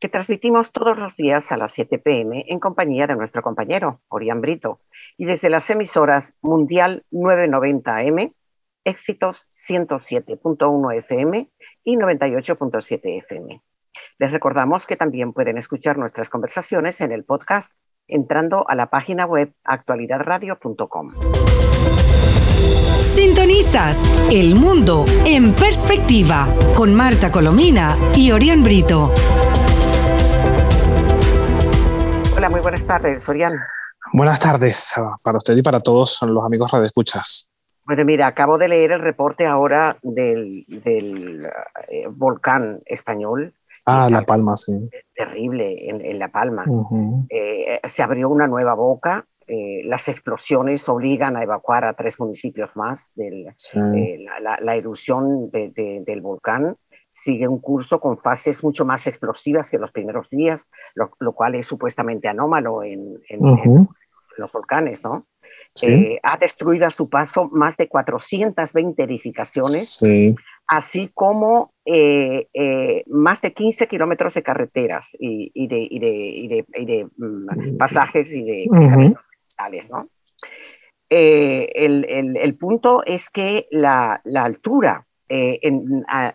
que transmitimos todos los días a las 7 pm en compañía de nuestro compañero, Orián Brito, y desde las emisoras Mundial 990 AM, Éxitos 107.1 FM y 98.7 FM. Les recordamos que también pueden escuchar nuestras conversaciones en el podcast entrando a la página web actualidadradio.com. Sintonizas El Mundo en Perspectiva con Marta Colomina y Orián Brito. Hola, muy buenas tardes, Sorian. Buenas tardes ah, para usted y para todos los amigos radioescuchas. Bueno, mira, acabo de leer el reporte ahora del, eh, volcán español. Ah, La Palma, sí. Terrible en, La Palma. Eh, se abrió una nueva boca. Eh, las explosiones obligan a evacuar a tres municipios más. de la, erupción del volcán sigue un curso con fases mucho más explosivas que los primeros días, lo, cual es supuestamente anómalo en, los volcanes, ¿no? Eh, ha destruido a su paso más de 420 edificaciones, así como eh, eh, más de 15 kilómetros de carreteras y, de, mm, pasajes y de tales, ¿no? El, punto es que la, la altura eh,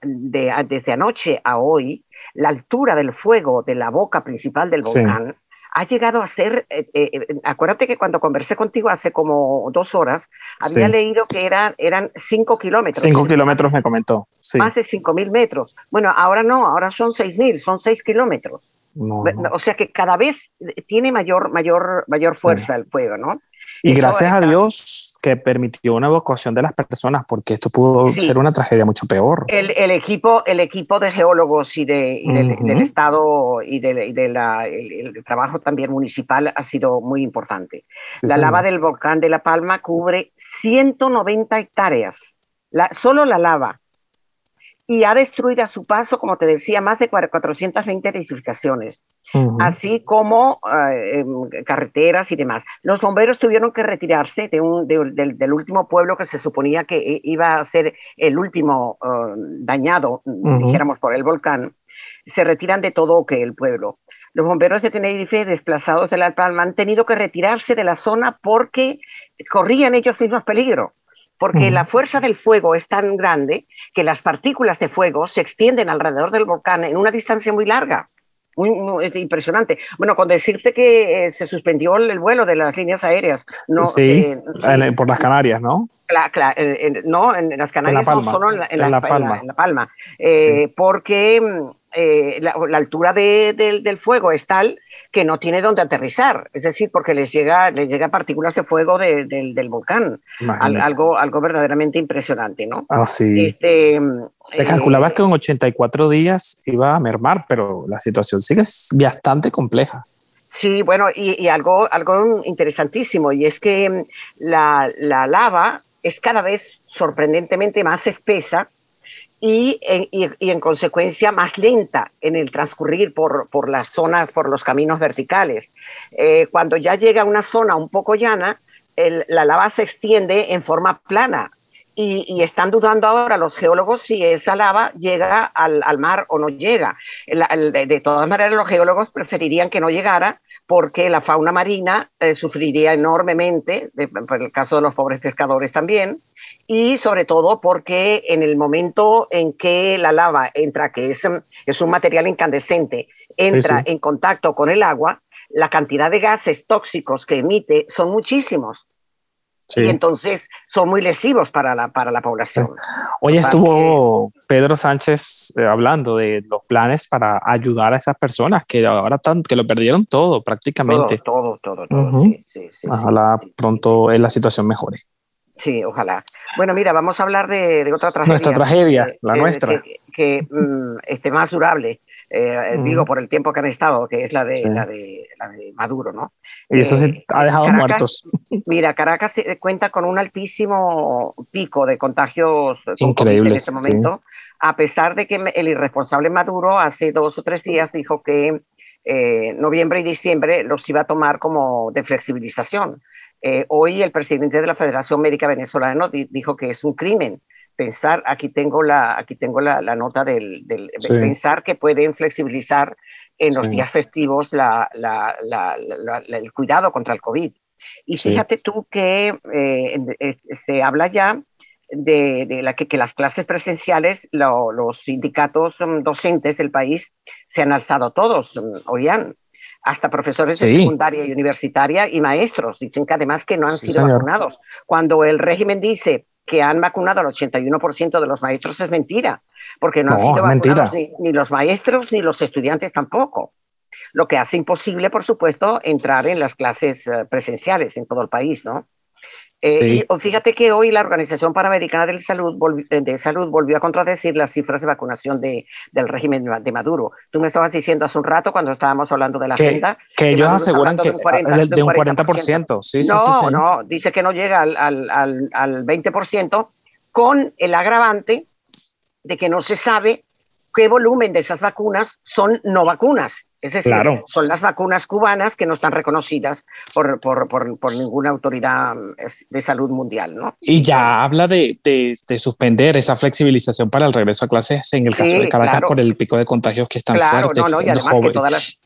desde anoche a hoy, la altura del fuego de la boca principal del volcán ha llegado a ser, eh, eh, acuérdate que cuando conversé contigo hace como dos horas, había leído que eran, eran cinco kilómetros. Cinco kilómetros me comentó. Más de cinco mil metros. Bueno, ahora no, ahora son seis mil, son seis kilómetros. O sea que cada vez tiene mayor, mayor, mayor fuerza el fuego, ¿no? Y gracias a Dios que permitió una evacuación de las personas, porque esto pudo ser una tragedia mucho peor. El, el, equipo, el equipo de geólogos y, de, del, Estado y, de, de el, trabajo también municipal ha sido muy importante. la lava del volcán de La Palma cubre 190 hectáreas, la, solo la lava y ha destruido a su paso, como te decía, más de 420 edificaciones, así como eh, em, carreteras y demás. Los bomberos tuvieron que retirarse de un, del, último pueblo que se suponía que iba a ser el último eh, dañado, dijéramos, por el volcán. Se retiran de todo que el pueblo. Los bomberos de Tenerife, desplazados de La Palma, han tenido que retirarse de la zona porque corrían ellos mismos peligro porque la fuerza del fuego es tan grande que las partículas de fuego se extienden alrededor del volcán en una distancia muy larga. Muy, impresionante. Bueno, con decirte que eh, se suspendió el, vuelo de las líneas aéreas. No, sí, eh, por las Canarias, ¿no? Eh, no, en, las Canarias, no solo en la, Palma. En la, Palma. Porque mm, eh, la, altura del fuego es tal que no tiene dónde aterrizar, es decir, porque les llega, les llega partículas de fuego del volcán, algo, algo verdaderamente impresionante, ¿no? Ah, este, Se calculaba eh, que en 84 días iba a mermar, pero la situación sigue bastante compleja. Sí, bueno, y, algo, algo interesantísimo, y es que la, la lava es cada vez sorprendentemente más espesa y, en consecuencia más lenta en el transcurrir por, por las zonas, por los caminos verticales. Eh, cuando ya llega a una zona un poco llana, la lava se extiende en forma plana y, están dudando ahora los geólogos si esa lava llega al, al mar o no llega. de, todas maneras, los geólogos preferirían que no llegara porque la fauna marina eh, sufriría enormemente, por el caso de los pobres pescadores también, y sobre todo porque en el momento en que la lava entra, que es, es un material incandescente, entra en contacto con el agua, la cantidad de gases tóxicos que emite son muchísimos. Y entonces son muy lesivos para la, para la población. Hoy estuvo Pedro Sánchez eh, hablando de los planes para ayudar a esas personas que ahora tan, que lo perdieron todo prácticamente. Todo, todo, todo. Ojalá pronto la situación mejore. Sí, ojalá. Bueno, mira, vamos a hablar de, otra tragedia. Nuestra tragedia, la nuestra. Que, que mm, esté más durable. Eh, digo por el tiempo que han estado, que es la de, la de, la de Maduro, ¿no? Y eso se eh, ha dejado muertos. Mira, Caracas cuenta con un altísimo pico de contagios Increíble en este momento, a pesar de que el irresponsable Maduro hace dos o tres días dijo que eh, noviembre y diciembre los iba a tomar como de flexibilización. hoy el presidente de la Federación Médica Venezolana dijo que es un crimen pensar, aquí tengo la, aquí tengo la, nota del, pensar que pueden flexibilizar en los días festivos la, el cuidado contra el COVID. Y fíjate tú que eh, eh, se habla ya de, la que, que, las clases presenciales, los sindicatos docentes del país se han alzado todos, oían, hasta profesores de secundaria y universitaria y maestros. Dicen que además que no han sido vacunados. Cuando el régimen dice que han vacunado al 81% de los maestros es mentira, porque no, han sido vacunados ni, los maestros ni los estudiantes tampoco. Lo que hace imposible, por supuesto, entrar en las clases eh, presenciales en todo el país, ¿no? Eh, fíjate que hoy la Organización Panamericana de Salud, eh, de Salud volvió a contradecir las cifras de vacunación de, del régimen de Maduro. Tú me estabas diciendo hace un rato, cuando estábamos hablando de la agenda... Que ellos aseguran que de un 40%. De un 40%. Sí, no, sí, sí, no, dice que no llega al, al, al 20% con el agravante de que no se sabe qué volumen de esas vacunas son no vacunas. Es decir, son las vacunas cubanas que no están reconocidas por, por, por, ninguna autoridad de salud mundial. ¿no? Y ya habla de, de, suspender esa flexibilización para el regreso a clases en el caso de Caracas por el pico de contagios que están claro, fuertes. No, no, y además que todas las,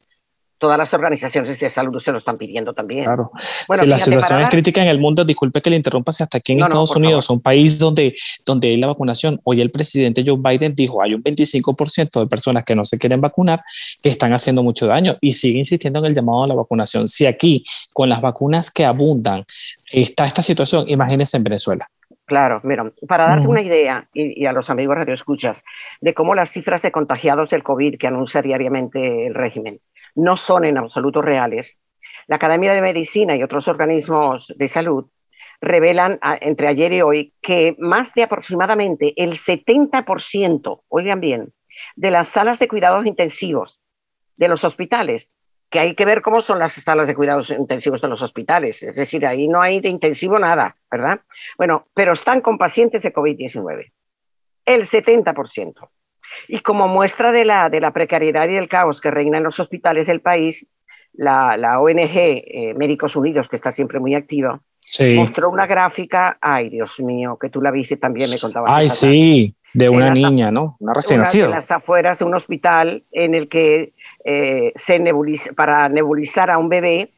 todas las organizaciones de salud se lo están pidiendo también. Claro. Bueno, si la situación es crítica en el mundo, disculpe que le interrumpa, si hasta aquí en Estados Unidos, un país donde, donde hay la vacunación, hoy el presidente Joe Biden dijo, hay un 25% de personas que no se quieren vacunar, que están haciendo mucho daño y sigue insistiendo en el llamado a la vacunación. Si aquí, con las vacunas que abundan, está esta situación, imagínense en Venezuela. Claro, mira, para darte una idea, y, y, a los amigos radioescuchas, de cómo las cifras de contagiados del COVID que anuncia diariamente el régimen no son en absoluto reales, la Academia de Medicina y otros organismos de salud revelan entre ayer y hoy que más de aproximadamente el 70%, oigan bien, de las salas de cuidados intensivos de los hospitales, que hay que ver cómo son las salas de cuidados intensivos de los hospitales, es decir, ahí no hay de intensivo nada, ¿verdad? Bueno, pero están con pacientes de COVID-19, el 70%. Y como muestra de la, de la precariedad y el caos que reina en los hospitales del país, la, la ONG eh, Médicos Unidos, que está siempre muy activa, mostró una gráfica, ay Dios mío, que tú la viste también, me contabas. Ay, sí, de una niña, ¿no? Una recién nacida. En las afueras de un hospital en el que eh, se nebuliza, para nebulizar a un bebé,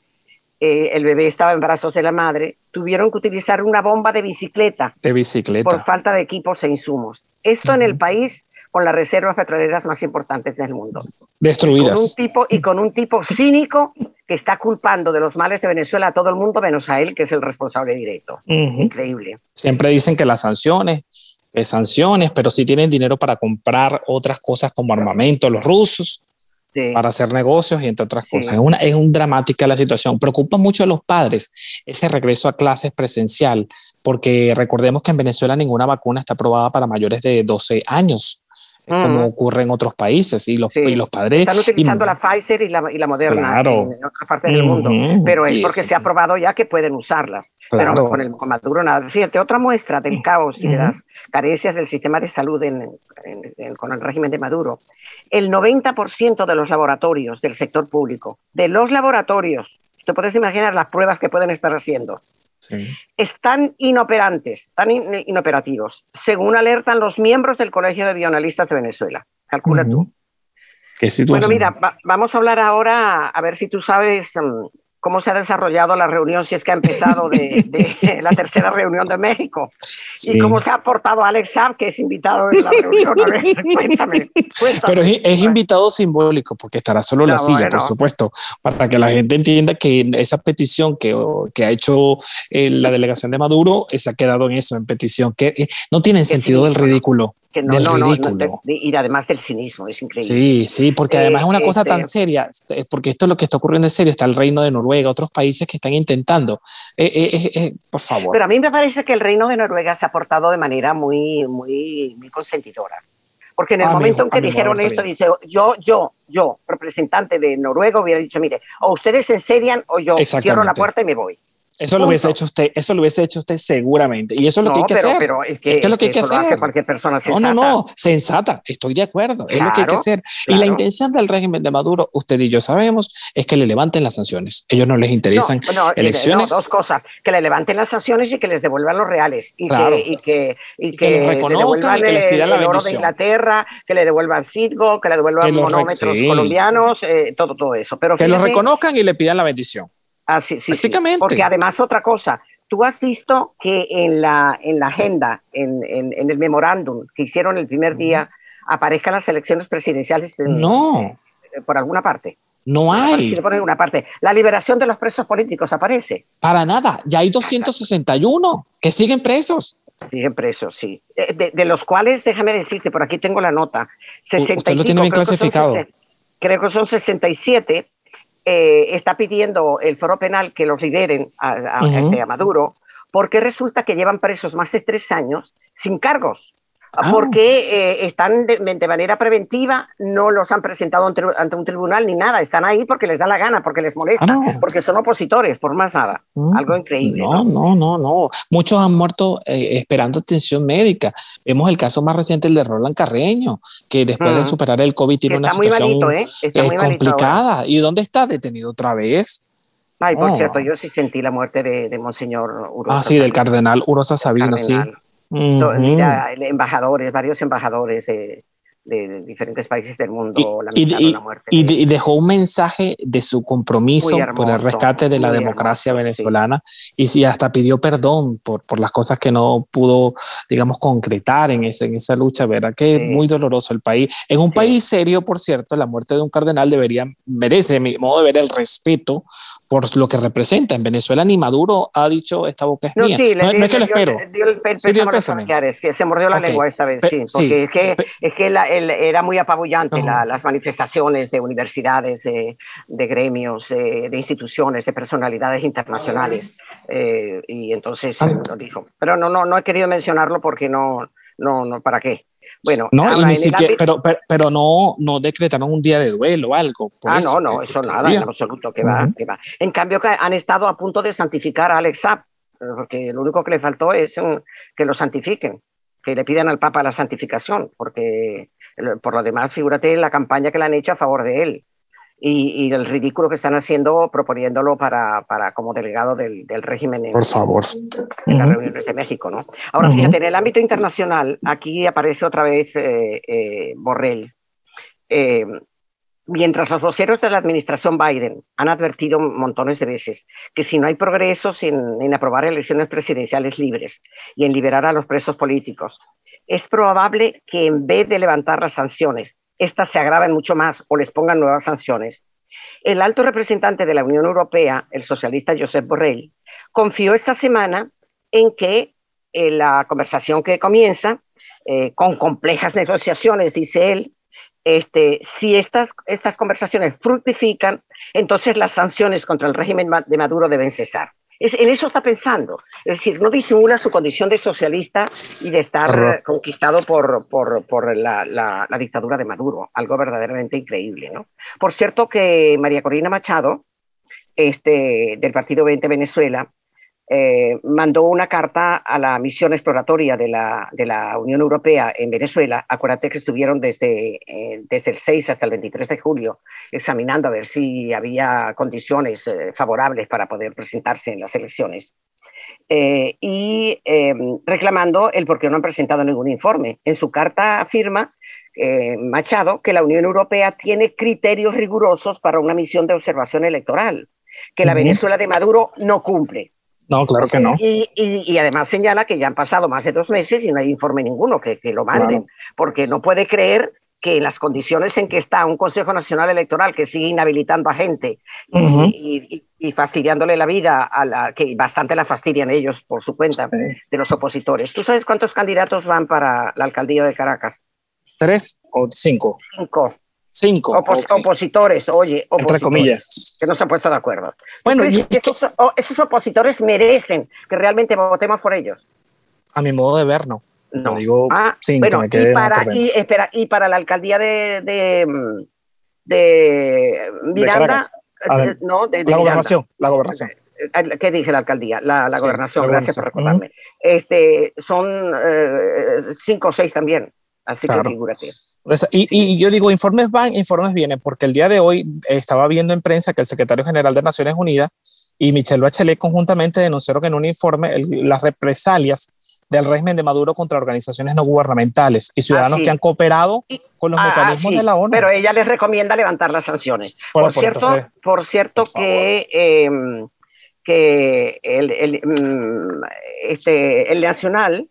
eh, el bebé estaba en brazos de la madre, tuvieron que utilizar una bomba de bicicleta. De bicicleta. Por falta de equipos e insumos. Esto en el país con las reservas petroleras más importantes del mundo. Destruidas. Y con un tipo, y con un tipo cínico que está culpando de los males de Venezuela a todo el mundo, menos a él, que es el responsable directo. Increíble. Siempre dicen que las sanciones, que sanciones, pero si tienen dinero para comprar otras cosas como armamento, los rusos, para hacer negocios y entre otras cosas. Es, una, es un dramática la situación. Preocupa mucho a los padres ese regreso a clases presencial, porque recordemos que en Venezuela ninguna vacuna está aprobada para mayores de 12 años como ocurre en otros países y los, y los padres... Están utilizando la Pfizer y la, y la Moderna en, otras partes del mundo, pero es porque se ha probado ya que pueden usarlas, pero con el Maduro nada. Fíjate, otra muestra del caos y de las carencias del sistema de salud con el régimen de Maduro. El 90% de los laboratorios del sector público, de los laboratorios, te puedes imaginar las pruebas que pueden estar haciendo, están inoperantes, están inoperativos, según alertan los miembros del Colegio de Bioanalistas de Venezuela. Calcula tú. bueno, mira, vamos a hablar ahora, a ver si tú sabes mm, cómo se ha desarrollado la reunión, si es que ha empezado de, la tercera reunión de México. Y cómo se ha portado Alex Saab, que es invitado en la reunión. A ver, cuéntame, Pero es, invitado simbólico, porque estará solo en la silla, por supuesto, para que la gente entienda que esa petición que, que ha hecho eh, la delegación de Maduro se ha quedado en eso, en petición, que eh, no tiene sentido del ridículo no, no, no, y además del cinismo, es increíble. Sí, sí, porque además es una cosa tan este seria, porque esto es lo que está ocurriendo en serio, está el reino de Noruega, otros países que están intentando, eh, eh, eh, por favor. Pero a mí me parece que el reino de Noruega se ha portado de manera muy, muy, muy consentidora, Porque en el momento en que dijeron esto, dice, yo, yo, yo, representante de Noruega, hubiera dicho, mire, o ustedes se enserian o yo cierro la puerta y me voy. Eso lo hubiese hecho usted, eso lo hubiese hecho usted seguramente. Y eso es lo que hay que hacer. Pero es que, es, lo que hay que hacer. cualquier persona sensata. No, no, no, sensata. Estoy de acuerdo. es lo que hay que hacer. Y la intención del régimen de Maduro, usted y yo sabemos, es que le levanten las sanciones. Ellos no les interesan elecciones. dos cosas: que le levanten las sanciones y que les devuelvan los reales. Y que, y que, y que, les reconozcan y que les pidan la el oro de Inglaterra, que le devuelvan Citgo, que le devuelvan monómetros colombianos, eh, todo, todo eso. Pero que lo reconozcan y le pidan la bendición. Ah, sí, sí, Porque además otra cosa, tú has visto que en la, en la agenda, en, en, el memorándum que hicieron el primer día, aparezcan las elecciones presidenciales. no. por alguna parte. No hay. por alguna parte. La liberación de los presos políticos aparece. Para nada. Ya hay 261 que siguen presos. Siguen presos, sí. De, de, los cuales, déjame decirte, por aquí tengo la nota. Usted lo tiene bien clasificado. creo que son 67 eh, está pidiendo el foro penal que los liberen a, a Maduro, porque resulta que llevan presos más de tres años sin cargos. Ah. porque eh, están de, manera preventiva, no los han presentado ante, un tribunal ni nada, están ahí porque les da la gana, porque les molesta, ah. porque son opositores, por más nada. Mm. Algo increíble. No, no, no, no. Muchos han muerto eh, esperando atención médica. Vemos el caso más reciente, el de Roland Carreño, que después de superar el COVID tiene una situación muy ¿eh? complicada. ¿Y dónde está? Detenido otra vez. Ay, por cierto, yo sí sentí la muerte de, Monseñor Urosa. Ah, sí, del cardenal Urosa Sabino, sí. Mira, embajadores, varios embajadores de, diferentes países del mundo y, la muerte. Y, dejó un mensaje de su compromiso por el rescate de la democracia venezolana y sí, hasta pidió perdón por, por las cosas que no pudo, digamos, concretar en, ese, en esa lucha, ¿verdad? Que es muy doloroso el país. En un país serio, por cierto, la muerte de un cardenal debería, merece, mi modo de ver, el respeto por lo que representa. En Venezuela ni Maduro ha dicho esta boca es no, mía. no, es que lo espero. que se mordió la lengua esta vez, sí, porque es que, es que era muy apabullante las manifestaciones de universidades, de, gremios, de, instituciones, de personalidades internacionales. Eh, y entonces lo dijo. Pero no, no, no he querido mencionarlo porque no, no, no, ¿para qué? Bueno, no, ni siquiera, pero, pero, no, no decretaron un día de duelo o algo. ah, no, no, eso nada, en absoluto, que va, que va. En cambio, que han estado a punto de santificar a Alex Zapp, porque lo único que le faltó es que lo santifiquen, que le pidan al Papa la santificación, porque por lo demás, figúrate la campaña que le han hecho a favor de él y, el ridículo que están haciendo proponiéndolo para, para como delegado del, del régimen en, Por favor. en las reuniones de México. ¿no? Ahora, fíjate, en el ámbito internacional, aquí aparece otra vez eh, eh, Borrell. Eh, mientras los voceros de la administración Biden han advertido montones de veces que si no hay progresos en, en, aprobar elecciones presidenciales libres y en liberar a los presos políticos, es probable que en vez de levantar las sanciones estas se agraven mucho más o les pongan nuevas sanciones. El alto representante de la Unión Europea, el socialista Josep Borrell, confió esta semana en que eh, la conversación que comienza, eh, con complejas negociaciones, dice él, este, si estas, estas conversaciones fructifican, entonces las sanciones contra el régimen de Maduro deben cesar en eso está pensando. Es decir, no disimula su condición de socialista y de estar conquistado por, por, por la, la, dictadura de Maduro. Algo verdaderamente increíble. ¿no? Por cierto que María Corina Machado, este, del Partido 20 Venezuela, eh, mandó una carta a la misión exploratoria de la, de la, Unión Europea en Venezuela. Acuérdate que estuvieron desde, eh, desde el 6 hasta el 23 de julio examinando a ver si había condiciones eh, favorables para poder presentarse en las elecciones. y reclamando el por qué no han presentado ningún informe. En su carta afirma Machado que la Unión Europea tiene criterios rigurosos para una misión de observación electoral, que la Venezuela de Maduro no cumple. No, claro que no. Y, además señala que ya han pasado más de dos meses y no hay informe ninguno que, lo manden, porque no puede creer que en las condiciones en que está un Consejo Nacional Electoral que sigue inhabilitando a gente y, fastidiándole la vida a la que bastante la fastidian ellos por su cuenta de los opositores. ¿Tú sabes cuántos candidatos van para la alcaldía de Caracas? ¿Tres o cinco? Cinco. Cinco. Opositores, oye, Entre comillas. Que no se han puesto de acuerdo. Bueno, y esos, opositores merecen que realmente votemos por ellos. A mi modo de ver, no. No. digo ah, bueno, y para, y, espera, y para la alcaldía de, de, de Miranda, eh, no, de, la gobernación, la gobernación. Eh, eh, ¿Qué dije la alcaldía? La, la gobernación, gracias por recordarme. este, son cinco o seis también, así que figúrate. Y, y, yo digo, informes van, informes vienen, porque el día de hoy estaba viendo en prensa que el secretario general de Naciones Unidas y Michelle Bachelet conjuntamente denunciaron en un informe las represalias del régimen de Maduro contra organizaciones no gubernamentales y ciudadanos que han cooperado con los ah, mecanismos de la ONU. Pero ella les recomienda levantar las sanciones. Por, cierto, por cierto que, em, que el, el, mm, este, el Nacional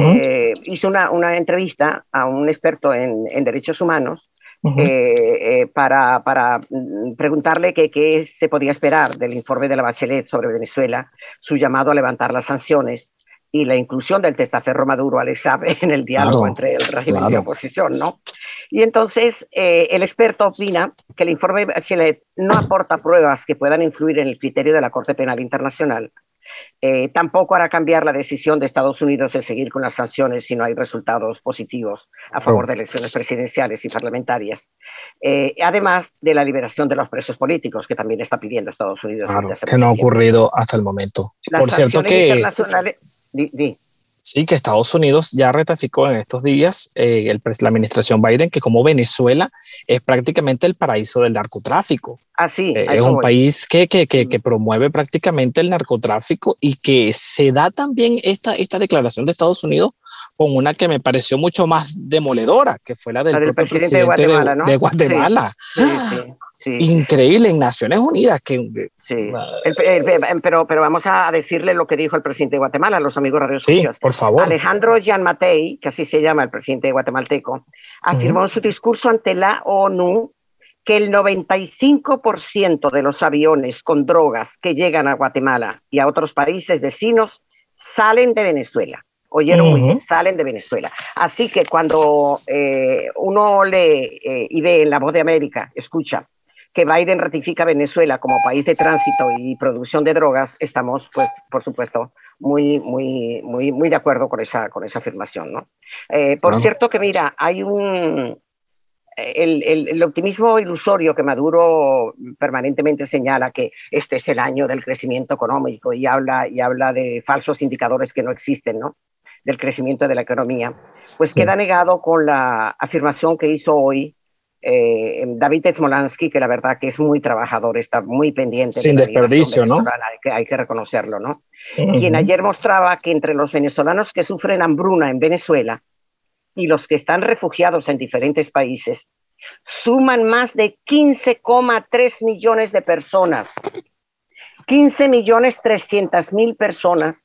eh, hizo una, una, entrevista a un experto en, en derechos humanos eh, eh, para, para, mm, preguntarle qué se podía esperar del informe de la Bachelet sobre Venezuela, su llamado a levantar las sanciones y la inclusión del testaferro Maduro al sabe en el diálogo entre el régimen y la oposición, ¿no? Y entonces eh, el experto opina que el informe Bachelet no aporta pruebas que puedan influir en el criterio de la Corte Penal Internacional. Eh, tampoco hará cambiar la decisión de Estados Unidos de seguir con las sanciones si no hay resultados positivos a favor de elecciones presidenciales y parlamentarias. Eh, además de la liberación de los presos políticos, que también está pidiendo Estados Unidos. que no ha ocurrido hasta el momento. Por cierto que... Sí, que Estados Unidos ya ratificó en estos días eh, el, la administración Biden que como Venezuela es prácticamente el paraíso del narcotráfico. Así. Ah, eh, es un país que, que, que, que, promueve prácticamente el narcotráfico y que se da también esta, esta declaración de Estados Unidos con una que me pareció mucho más demoledora, que fue la del, presidente, de Guatemala. De, Guatemala. Sí, sí, increíble en Naciones Unidas. Que, sí. pero, pero vamos a decirle lo que dijo el presidente de Guatemala, los amigos Radio Sí, por favor. Alejandro Matei, que así se llama el presidente guatemalteco, afirmó en su discurso ante la ONU que el 95% de los aviones con drogas que llegan a Guatemala y a otros países vecinos salen de Venezuela. Oyeron muy bien, salen de Venezuela. Así que cuando eh, uno lee eh, y ve en La Voz de América, escucha que Biden ratifica a Venezuela como país de tránsito y producción de drogas, estamos, pues, por supuesto, muy, muy, muy, muy de acuerdo con esa, con esa afirmación, ¿no? Eh, por cierto que, mira, hay un... El, el, optimismo ilusorio que Maduro permanentemente señala que este es el año del crecimiento económico y habla, y habla de falsos indicadores que no existen, ¿no? Del crecimiento de la economía, pues queda negado con la afirmación que hizo hoy eh, David Smolansky, que la verdad que es muy trabajador, está muy pendiente. Sin desperdicio, ¿no? Hay que, hay que reconocerlo, ¿no? Quien ayer mostraba que entre los venezolanos que sufren hambruna en Venezuela y los que están refugiados en diferentes países, suman más de 15,3 millones de personas. 15 millones 300 mil personas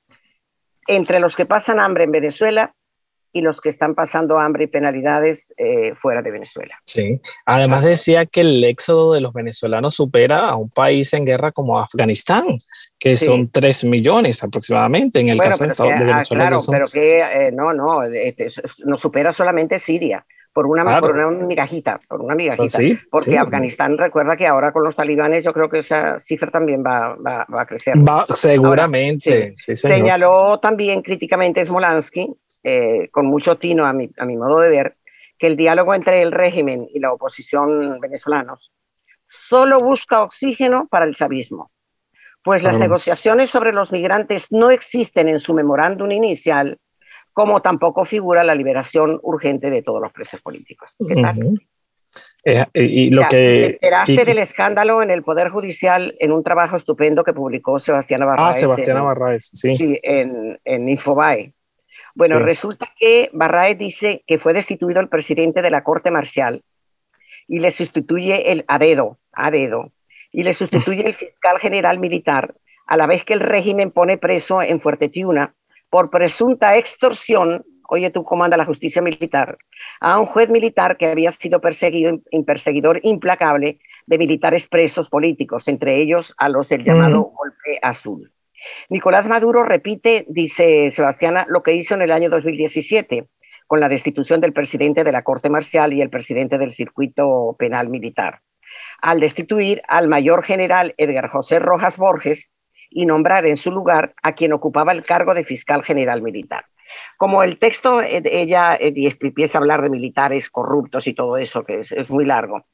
entre los que pasan hambre en Venezuela y los que están pasando hambre y penalidades eh, fuera de Venezuela. Sí, además decía que el éxodo de los venezolanos supera a un país en guerra como Afganistán, que son 3 millones aproximadamente en el caso de, Estados, de ah, Venezuela. claro, pero que eh, no, no, este, no supera solamente Siria por una, por una migajita, por una migajita. porque Afganistán, recuerda que ahora con los talibanes yo creo que esa cifra también va, va, a crecer. Va, seguramente. Señaló también críticamente Smolansky, eh, con mucho tino a mi, a mi modo de ver, que el diálogo entre el régimen y la oposición venezolanos solo busca oxígeno para el chavismo, pues las negociaciones sobre los migrantes no existen en su memorándum inicial como tampoco figura la liberación urgente de todos los presos políticos. Eh, y lo que enteraste del escándalo en el Poder Judicial en un trabajo estupendo que publicó Sebastián Barraez. Ah, Sebastián Barraez, sí. sí en, en Infobae. Bueno, resulta que Barraez dice que fue destituido el presidente de la Corte Marcial y le sustituye el a dedo, a dedo, y le sustituye el fiscal general militar, a la vez que el régimen pone preso en Fuerte Tiuna por presunta extorsión, oye tú comanda la justicia militar, a un juez militar que había sido perseguido, un perseguidor implacable de militares presos políticos, entre ellos a los del llamado golpe azul. Nicolás Maduro repite, dice Sebastiana, lo que hizo en el año 2017 con la destitución del presidente de la Corte Marcial y el presidente del Circuito Penal Militar, al destituir al mayor general Edgar José Rojas Borges y nombrar en su lugar a quien ocupaba el cargo de fiscal general militar. Como el texto, eh, ella eh, empieza a hablar de militares corruptos y todo eso, que es, muy largo.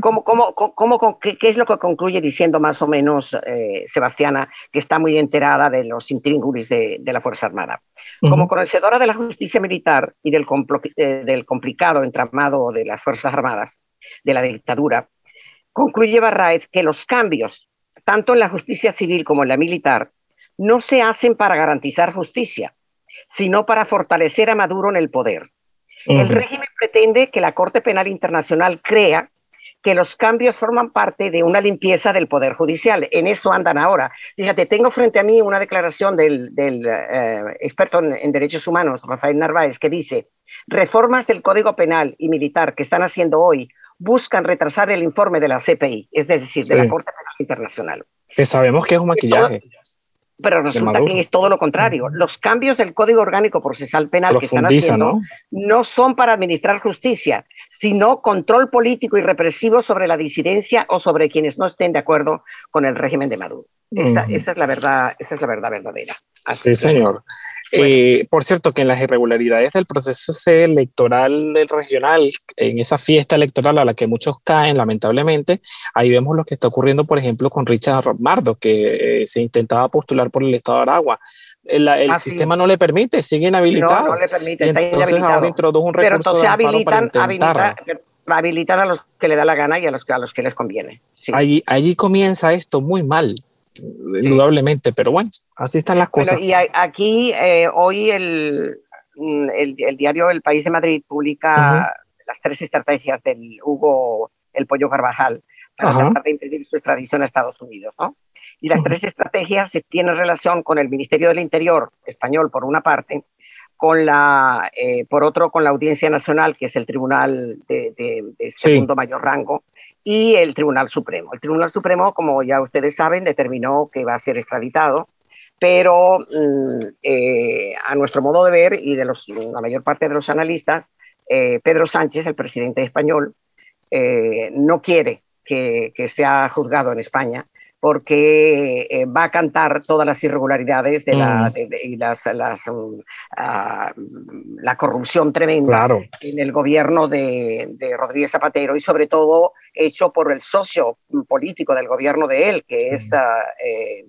¿Cómo, cómo, cómo, qué, es lo que concluye diciendo más o menos eh, Sebastiana, que está muy enterada de los intríngulis de, la Fuerza Armada? Como conocedora de la justicia militar y del, del complicado entramado de las Fuerzas Armadas, de la dictadura, concluye Barraez que los cambios, tanto en la justicia civil como en la militar, no se hacen para garantizar justicia, sino para fortalecer a Maduro en el poder. El régimen pretende que la Corte Penal Internacional crea que los cambios forman parte de una limpieza del Poder Judicial. En eso andan ahora. Fíjate, tengo frente a mí una declaración del, eh, experto en, derechos humanos, Rafael Narváez, que dice, reformas del Código Penal y Militar que están haciendo hoy buscan retrasar el informe de la CPI, es decir, de la Corte Penal Internacional. Que sabemos que es un maquillaje pero resulta que es todo lo contrario. Los cambios del Código Orgánico Procesal Penal que están haciendo ¿no? son para administrar justicia, sino control político y represivo sobre la disidencia o sobre quienes no estén de acuerdo con el régimen de Maduro. Esa, es la verdad, esa es la verdad verdadera. sí, señor. Eh, por cierto, que en las irregularidades del proceso electoral del regional, en esa fiesta electoral a la que muchos caen, lamentablemente, ahí vemos lo que está ocurriendo, por ejemplo, con Richard Mardo, que eh, se intentaba postular por el estado de Aragua. El, el sistema no le permite, sigue inhabilitado. No, no le permite, está entonces ahora introdujo un recurso Pero entonces habilitan, habilitan, a los que le da la gana y a los, a los que les conviene. Allí, allí comienza esto muy mal indudablemente, pero bueno, así están las cosas. y aquí eh, hoy mm, el, el, diario El País de Madrid publica las tres estrategias del Hugo El Pollo Carvajal para tratar de impedir su extradición a Estados Unidos, ¿no? Y las tres estrategias tienen relación con el Ministerio del Interior español, por una parte, con la, eh, por otro, con la Audiencia Nacional, que es el tribunal de, segundo mayor rango, y el Tribunal Supremo. El Tribunal Supremo, como ya ustedes saben, determinó que va a ser extraditado, pero mm, eh, a nuestro modo de ver y de los, la mayor parte de los analistas, eh, Pedro Sánchez, el presidente español, eh, no quiere que, que, sea juzgado en España porque eh, va a cantar todas las irregularidades de la, mm. y las, las ah, la corrupción tremenda en el gobierno de, de, Rodríguez Zapatero y sobre todo hecho por el socio político del gobierno de él, que es uh, eh,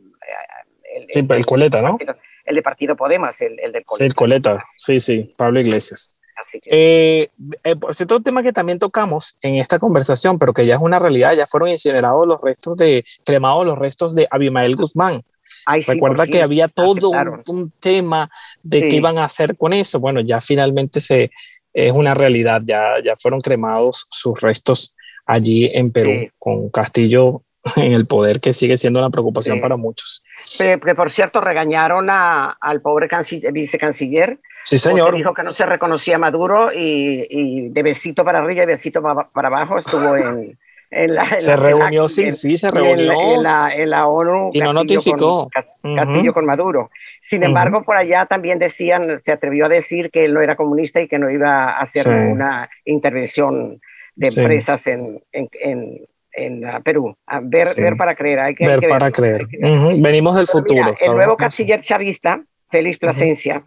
el, sí, el, Coleta, ¿no? El de Partido Podemos, el, el del Coleta. Sí, el Coleta, sí, sí, Pablo Iglesias. Eh, eh, por cierto, un tema que también tocamos en esta conversación, pero que ya es una realidad, ya fueron incinerados los restos de, cremados los restos de Abimael Guzmán. Recuerda que había todo un, tema de qué iban a hacer con eso. Bueno, ya finalmente se, es una realidad, ya, ya fueron cremados sus restos allí en Perú, con Castillo en el poder, que sigue siendo una preocupación para muchos. Que, por cierto regañaron a, al pobre vicecanciller Sí, señor. Dijo que no se reconocía Maduro y, de besito para arriba y besito para, abajo estuvo en, la. se reunió, sí, sí, se reunió. En la, ONU. Y no notificó. Castillo con Maduro. Sin embargo, por allá también decían, se atrevió a decir que él no era comunista y que no iba a hacer una intervención de empresas en, Perú. ver, ver para creer. Hay que, ver, para creer. Venimos del futuro. el nuevo canciller chavista, Félix Plasencia,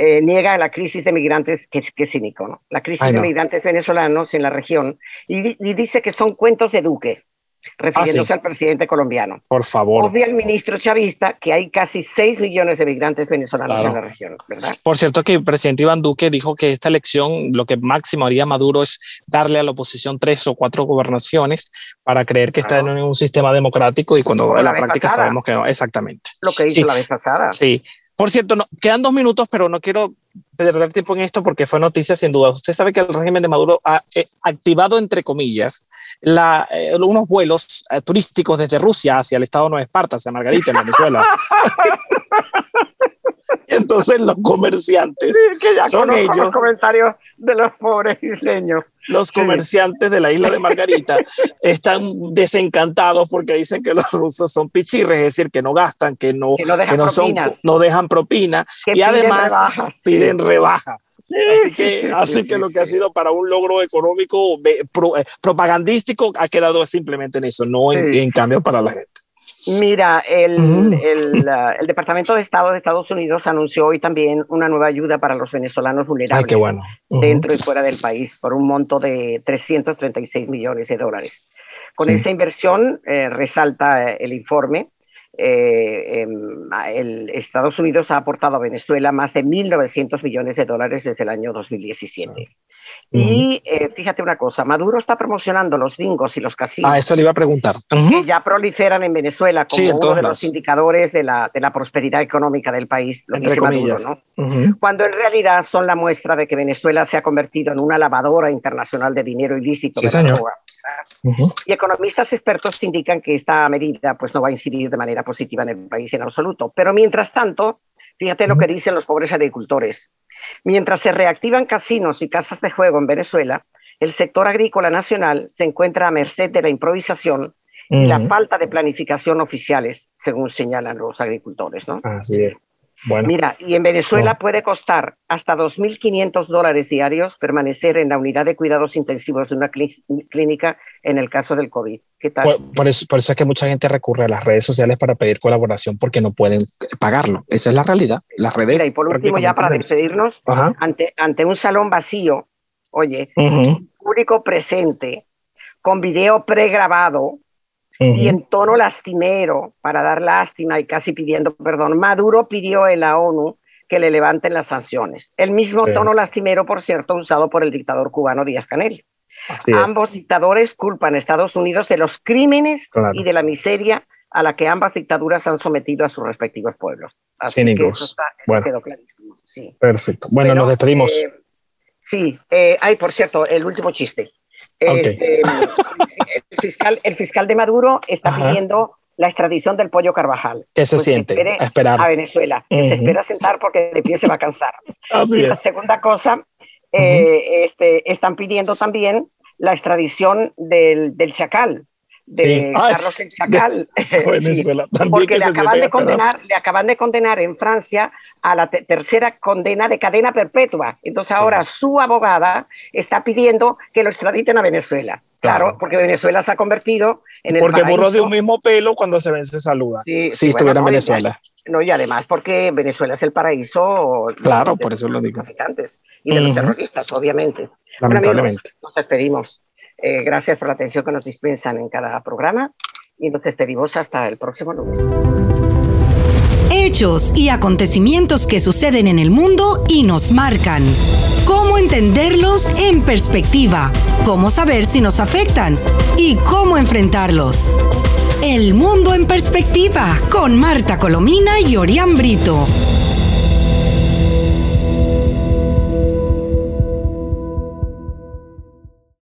eh, niega la crisis de migrantes, que, es cínico, ¿no? La crisis de migrantes venezolanos en la región y, dice que son cuentos de Duque, refiriéndose ah, al presidente colombiano. Por favor. Obvia el ministro chavista que hay casi 6 millones de migrantes venezolanos en la región, ¿verdad? Por cierto que el presidente Iván Duque dijo que esta elección lo que máximo haría Maduro es darle a la oposición tres o cuatro gobernaciones para creer que está en un sistema democrático y cuando en la, práctica sabemos que no, exactamente. Lo que hizo la vez pasada. Sí, por cierto, no, quedan dos minutos, pero no quiero perder tiempo en esto porque fue noticia sin duda. Usted sabe que el régimen de Maduro ha eh, activado, entre comillas, la, eh, unos vuelos eh, turísticos desde Rusia hacia el estado de Nueva Esparta, hacia Margarita, en Venezuela. Entonces los comerciantes que ya son ellos. Los comentarios de los pobres isleños. Los comerciantes de la isla de Margarita están desencantados porque dicen que los rusos son pichirres, es decir, que no gastan, que no, que no, son, no dejan propina y además piden rebaja. así que, así que lo que ha sido para un logro económico eh, propagandístico ha quedado simplemente en eso, no en, en cambio para la gente. Mira, el, el, Departamento de Estado de Estados Unidos anunció hoy también una nueva ayuda para los venezolanos vulnerables bueno. dentro y fuera del país por un monto de 336 millones de dólares. Con esa inversión, eh, resalta el informe, eh, em, el Estados Unidos ha aportado a Venezuela más de 1.900 millones de dólares desde el año 2017. Y eh, fíjate una cosa, Maduro está promocionando los bingos y los casinos. Ah, eso le iba a preguntar. Que ya proliferan en Venezuela como uno de los indicadores de la, de la, prosperidad económica del país, lo Entre comillas. Maduro, ¿no? Cuando en realidad son la muestra de que Venezuela se ha convertido en una lavadora internacional de dinero ilícito. Sí, señor. Y economistas expertos indican que esta medida pues, no va a incidir de manera positiva en el país en absoluto. Pero mientras tanto, fíjate lo que dicen los pobres agricultores. Mientras se reactivan casinos y casas de juego en Venezuela, el sector agrícola nacional se encuentra a merced de la improvisación y la falta de planificación oficiales, según señalan los agricultores. ¿no? Así es. Mira, y en Venezuela puede costar hasta 2.500 dólares diarios permanecer en la unidad de cuidados intensivos de una clínica en el caso del COVID. ¿Qué tal? Por, eso, es que mucha gente recurre a las redes sociales para pedir colaboración porque no pueden pagarlo. Esa es la realidad. Las redes. y por último, ya para despedirnos, ante, ante un salón vacío, oye, público presente, con video pregrabado, y en tono lastimero, para dar lástima y casi pidiendo perdón, Maduro pidió en la ONU que le levanten las sanciones. El mismo tono lastimero, por cierto, usado por el dictador cubano Díaz Canel. Ambos dictadores culpan a Estados Unidos de los crímenes y de la miseria a la que ambas dictaduras han sometido a sus respectivos pueblos. Así que eso, bueno. quedó clarísimo. Perfecto. Bueno, nos despedimos. Eh, sí, eh, ay, por cierto, el último chiste. Este, el, fiscal, el fiscal de Maduro está pidiendo la extradición del pollo Carvajal. ¿Qué se pues siente? a esperar. A Venezuela. Se espera sentar porque de pie se va a cansar. y la segunda cosa, eh, este, están pidiendo también la extradición del, del Chacal, de Carlos el Chacal. porque le acaban, de condenar, le acaban de condenar en Francia a la tercera condena de cadena perpetua. Entonces ahora su abogada está pidiendo que lo extraditen a Venezuela. Claro, porque Venezuela se ha convertido en el Porque burro de un mismo pelo cuando se ven se saluda. Sí, si estuviera en Venezuela. No, y además porque Venezuela es el paraíso claro, por eso lo digo. y de los terroristas, obviamente. Lamentablemente. nos despedimos. Eh, gracias por la atención que nos dispensan en cada programa y nos despedimos hasta el próximo lunes. Hechos y acontecimientos que suceden en el mundo y nos marcan. Cómo entenderlos en perspectiva, cómo saber si nos afectan y cómo enfrentarlos. El mundo en perspectiva con Marta Colomina y Orián Brito.